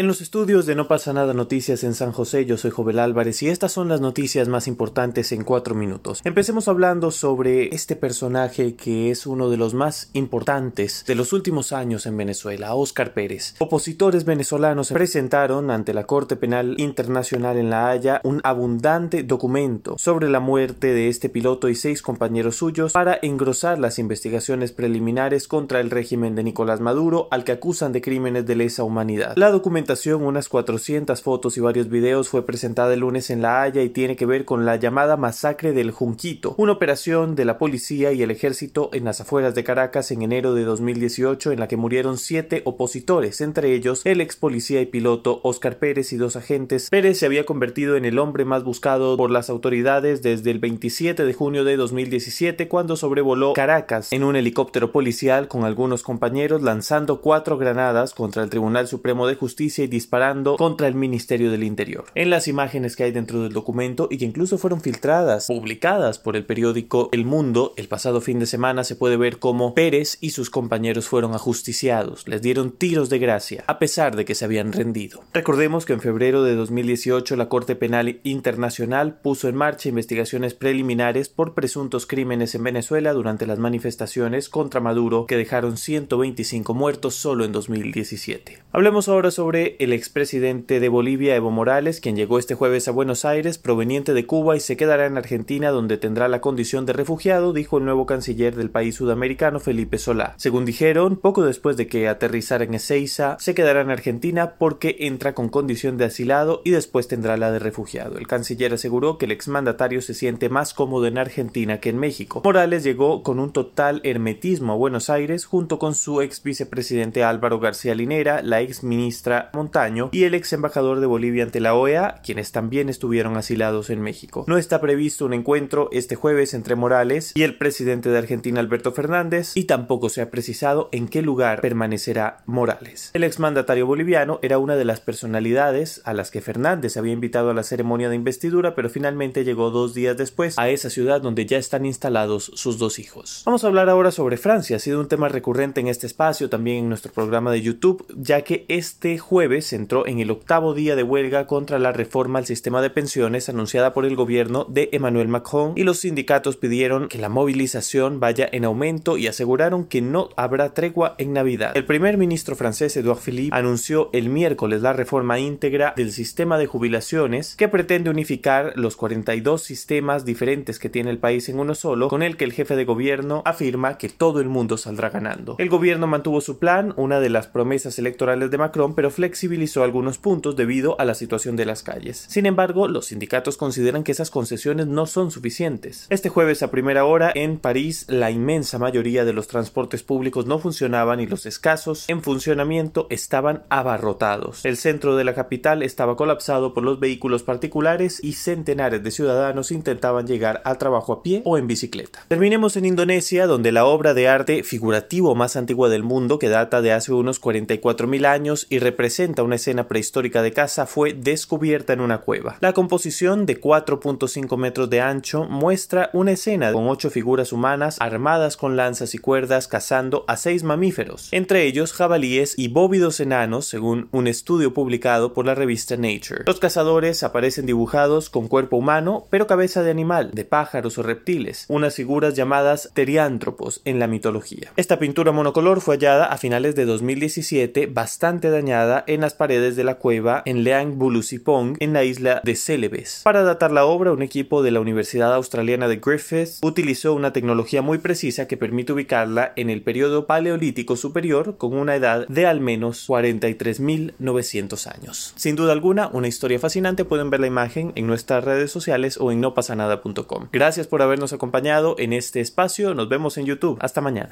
En los estudios de No pasa nada noticias en San José, yo soy Jovel Álvarez y estas son las noticias más importantes en cuatro minutos. Empecemos hablando sobre este personaje que es uno de los más importantes de los últimos años en Venezuela, Óscar Pérez. Opositores venezolanos presentaron ante la Corte Penal Internacional en La Haya un abundante documento sobre la muerte de este piloto y seis compañeros suyos para engrosar las investigaciones preliminares contra el régimen de Nicolás Maduro al que acusan de crímenes de lesa humanidad. La documentación unas 400 fotos y varios videos, fue presentada el lunes en La Haya y tiene que ver con la llamada masacre del Junquito, una operación de la policía y el ejército en las afueras de Caracas en enero de 2018 en la que murieron siete opositores, entre ellos el ex policía y piloto Oscar Pérez y dos agentes. Pérez se había convertido en el hombre más buscado por las autoridades desde el 27 de junio de 2017 cuando sobrevoló Caracas en un helicóptero policial con algunos compañeros lanzando cuatro granadas contra el Tribunal Supremo de Justicia y disparando contra el Ministerio del Interior. En las imágenes que hay dentro del documento y que incluso fueron filtradas, publicadas por el periódico El Mundo, el pasado fin de semana se puede ver cómo Pérez y sus compañeros fueron ajusticiados, les dieron tiros de gracia, a pesar de que se habían rendido. Recordemos que en febrero de 2018 la Corte Penal Internacional puso en marcha investigaciones preliminares por presuntos crímenes en Venezuela durante las manifestaciones contra Maduro que dejaron 125 muertos solo en 2017. Hablemos ahora sobre el expresidente de Bolivia, Evo Morales, quien llegó este jueves a Buenos Aires proveniente de Cuba y se quedará en Argentina donde tendrá la condición de refugiado, dijo el nuevo canciller del país sudamericano, Felipe Solá. Según dijeron, poco después de que aterrizara en Ezeiza, se quedará en Argentina porque entra con condición de asilado y después tendrá la de refugiado. El canciller aseguró que el exmandatario se siente más cómodo en Argentina que en México. Morales llegó con un total hermetismo a Buenos Aires junto con su ex vicepresidente Álvaro García Linera, la ex ministra Montaño y el ex embajador de Bolivia ante la OEA, quienes también estuvieron asilados en México. No está previsto un encuentro este jueves entre Morales y el presidente de Argentina Alberto Fernández y tampoco se ha precisado en qué lugar permanecerá Morales. El exmandatario boliviano era una de las personalidades a las que Fernández había invitado a la ceremonia de investidura, pero finalmente llegó dos días después a esa ciudad donde ya están instalados sus dos hijos. Vamos a hablar ahora sobre Francia, ha sido un tema recurrente en este espacio, también en nuestro programa de YouTube, ya que este jueves se entró en el octavo día de huelga contra la reforma al sistema de pensiones anunciada por el gobierno de Emmanuel Macron y los sindicatos pidieron que la movilización vaya en aumento y aseguraron que no habrá tregua en Navidad. El primer ministro francés Edouard Philippe anunció el miércoles la reforma íntegra del sistema de jubilaciones que pretende unificar los 42 sistemas diferentes que tiene el país en uno solo, con el que el jefe de gobierno afirma que todo el mundo saldrá ganando. El gobierno mantuvo su plan, una de las promesas electorales de Macron, pero flexibilizó flexibilizó algunos puntos debido a la situación de las calles. Sin embargo, los sindicatos consideran que esas concesiones no son suficientes. Este jueves a primera hora en París la inmensa mayoría de los transportes públicos no funcionaban y los escasos en funcionamiento estaban abarrotados. El centro de la capital estaba colapsado por los vehículos particulares y centenares de ciudadanos intentaban llegar al trabajo a pie o en bicicleta. Terminemos en Indonesia, donde la obra de arte figurativo más antigua del mundo, que data de hace unos 44.000 años y una escena prehistórica de caza fue descubierta en una cueva. La composición de 4.5 metros de ancho muestra una escena con ocho figuras humanas armadas con lanzas y cuerdas cazando a seis mamíferos, entre ellos jabalíes y bóvidos enanos según un estudio publicado por la revista Nature. Los cazadores aparecen dibujados con cuerpo humano pero cabeza de animal, de pájaros o reptiles, unas figuras llamadas teriántropos en la mitología. Esta pintura monocolor fue hallada a finales de 2017 bastante dañada en las paredes de la cueva en Leang Bulusipong, en la isla de Celebes. Para datar la obra, un equipo de la Universidad Australiana de Griffith utilizó una tecnología muy precisa que permite ubicarla en el periodo paleolítico superior con una edad de al menos 43.900 años. Sin duda alguna, una historia fascinante. Pueden ver la imagen en nuestras redes sociales o en nopasanada.com. Gracias por habernos acompañado en este espacio. Nos vemos en YouTube. Hasta mañana.